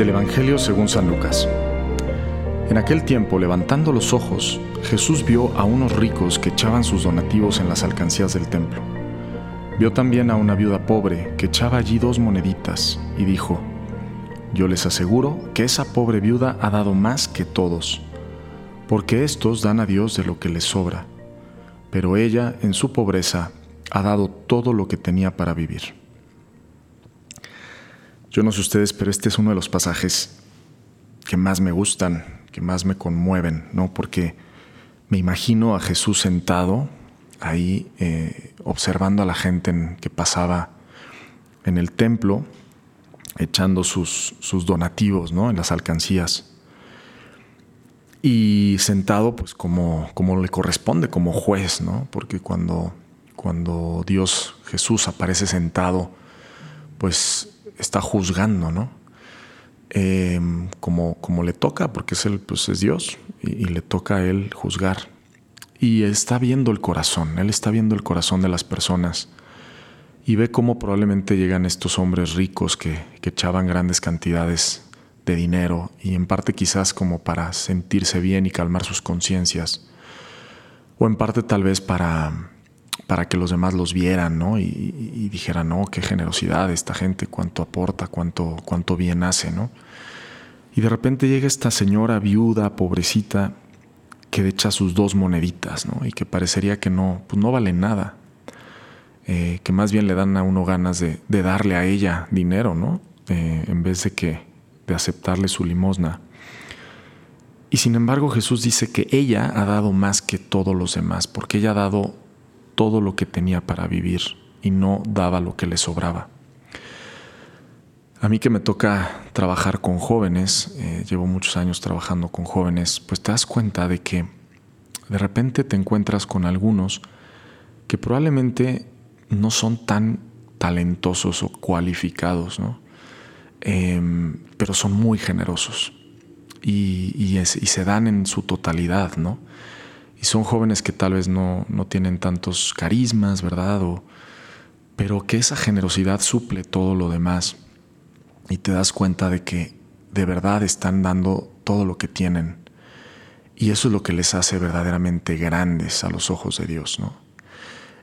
Del Evangelio según San Lucas. En aquel tiempo, levantando los ojos, Jesús vio a unos ricos que echaban sus donativos en las alcancías del templo. Vio también a una viuda pobre que echaba allí dos moneditas y dijo, Yo les aseguro que esa pobre viuda ha dado más que todos, porque estos dan a Dios de lo que les sobra, pero ella en su pobreza ha dado todo lo que tenía para vivir. Yo no sé ustedes, pero este es uno de los pasajes que más me gustan, que más me conmueven, ¿no? Porque me imagino a Jesús sentado ahí eh, observando a la gente que pasaba en el templo, echando sus, donativos, ¿no? En las alcancías. Y sentado, pues, como, le corresponde, como juez, ¿no? Porque cuando Dios, Jesús, aparece sentado, pues está juzgando, ¿no? Em, como, como le toca, porque es, él, pues es Dios y, le toca a Él juzgar. Y está viendo el corazón, Él está viendo el corazón de las personas y ve cómo probablemente llegan estos hombres ricos que, que echaban grandes cantidades de dinero y en parte quizás como para sentirse bien y calmar sus conciencias, o en parte tal vez para para que los demás los vieran, ¿no? Y, dijeran, no, qué generosidad esta gente, cuánto aporta, cuánto, cuánto bien hace, ¿no? Y de repente llega esta señora viuda, pobrecita, que echa sus dos moneditas, ¿no? Y que parecería que no, pues no vale nada. Eh, que más bien le dan a uno ganas de, darle a ella dinero, ¿no? Eh, en vez de que de aceptarle su limosna. Y sin embargo Jesús dice que ella ha dado más que todos los demás, porque ella ha dado todo lo que tenía para vivir y no daba lo que le sobraba. A mí que me toca trabajar con jóvenes, eh, llevo muchos años trabajando con jóvenes, pues te das cuenta de que de repente te encuentras con algunos que probablemente no son tan talentosos o cualificados, ¿no? Em, pero son muy generosos y, y, se dan en su totalidad, ¿no? Y son jóvenes que tal vez no, tienen tantos carismas, ¿verdad? O, pero que esa generosidad suple todo lo demás y te das cuenta de que de verdad están dando todo lo que tienen. Y eso es lo que les hace verdaderamente grandes a los ojos de Dios, ¿no?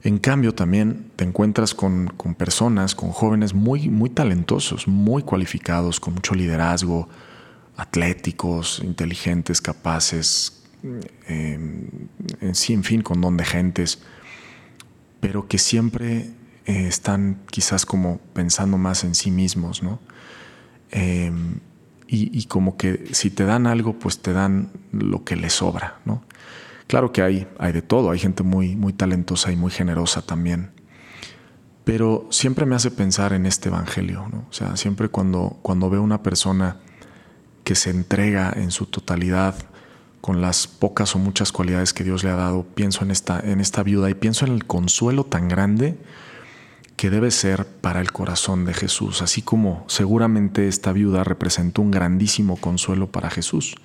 En cambio, también te encuentras con, con, personas, con jóvenes muy, muy talentosos, muy cualificados, con mucho liderazgo, atléticos, inteligentes, capaces, en sí, en fin, con don de gentes, pero que siempre eh, están quizás como pensando más en sí mismos, ¿no? Em, y, como que si te dan algo, pues te dan lo que les sobra, ¿no? Claro que hay, hay de todo, hay gente muy, muy talentosa y muy generosa también. Pero siempre me hace pensar en este evangelio, ¿no? O sea, siempre cuando, cuando veo una persona que se entrega en su totalidad con las pocas o muchas cualidades que Dios le ha dado, pienso en esta, en esta viuda y pienso en el consuelo tan grande que debe ser para el corazón de Jesús, así como seguramente esta viuda representó un grandísimo consuelo para Jesús.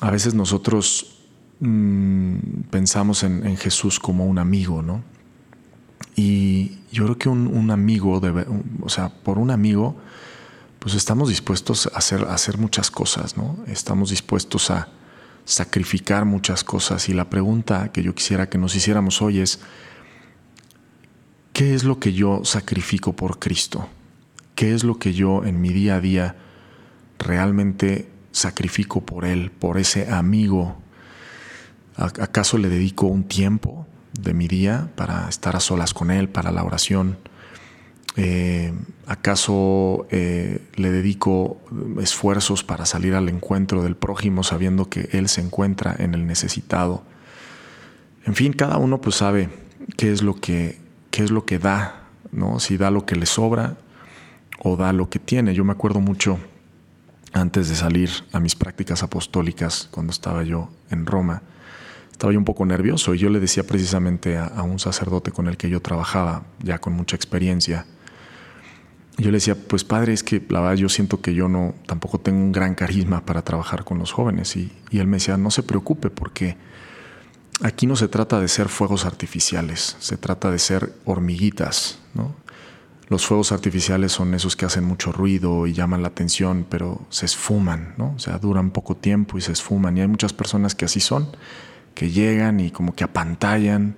A veces nosotros mm, pensamos en, Jesús como un amigo, ¿no? Y yo creo que un, amigo, debe, o sea, por un amigo, pues estamos dispuestos a hacer, a hacer muchas cosas, ¿no? Estamos dispuestos a, sacrificar muchas cosas y la pregunta que yo quisiera que nos hiciéramos hoy es, ¿qué es lo que yo sacrifico por Cristo? ¿Qué es lo que yo en mi día a día realmente sacrifico por Él, por ese amigo? ¿Acaso le dedico un tiempo de mi día para estar a solas con Él, para la oración? Eh, ¿Acaso eh, le dedico esfuerzos para salir al encuentro del prójimo sabiendo que él se encuentra en el necesitado? En fin, cada uno pues sabe qué es lo que, qué es lo que da, ¿no? Si da lo que le sobra o da lo que tiene. Yo me acuerdo mucho antes de salir a mis prácticas apostólicas cuando estaba yo en Roma. Estaba yo un poco nervioso y yo le decía precisamente a un sacerdote con el que yo trabajaba, ya con mucha experiencia, yo le decía, pues padre, es que la verdad yo siento que yo no, tampoco tengo un gran carisma para trabajar con los jóvenes. Y, él me decía, no se preocupe porque aquí no se trata de ser fuegos artificiales, se trata de ser hormiguitas, ¿no? los fuegos artificiales son esos que hacen mucho ruido y llaman la atención, pero se esfuman, ¿no? O sea, duran poco tiempo y se esfuman. Y hay muchas personas que así son, que llegan y como que apantallan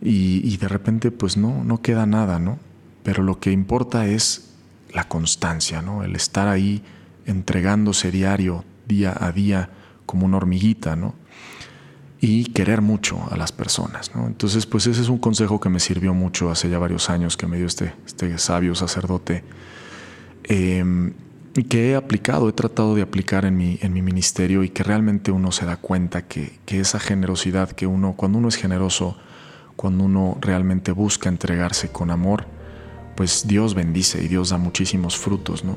y, y de repente pues no, no queda nada, ¿no? Pero lo que importa es la constancia, ¿no? El estar ahí entregándose diario, día a día, como una hormiguita, ¿no? y querer mucho a las personas. ¿no? Entonces, pues ese es un consejo que me sirvió mucho hace ya varios años que me dio este, este sabio sacerdote em, y que he aplicado, he tratado de aplicar en mi, en mi ministerio y que realmente uno se da cuenta que, que esa generosidad que uno, cuando uno es generoso, cuando uno realmente busca entregarse con amor, pues Dios bendice y Dios da muchísimos frutos, ¿no?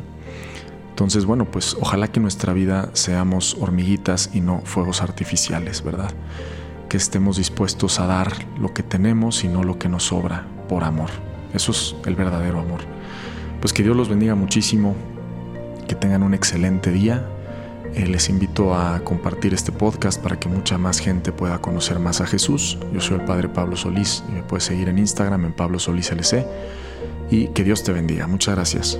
Entonces, bueno, pues ojalá que nuestra vida seamos hormiguitas y no fuegos artificiales, ¿verdad? Que estemos dispuestos a dar lo que tenemos y no lo que nos sobra por amor. Eso es el verdadero amor. Pues que Dios los bendiga muchísimo, que tengan un excelente día. Eh, les invito a compartir este podcast para que mucha más gente pueda conocer más a Jesús. Yo soy el Padre Pablo Solís y me puedes seguir en Instagram en Pablo Solís LC. Y que Dios te bendiga. Muchas gracias.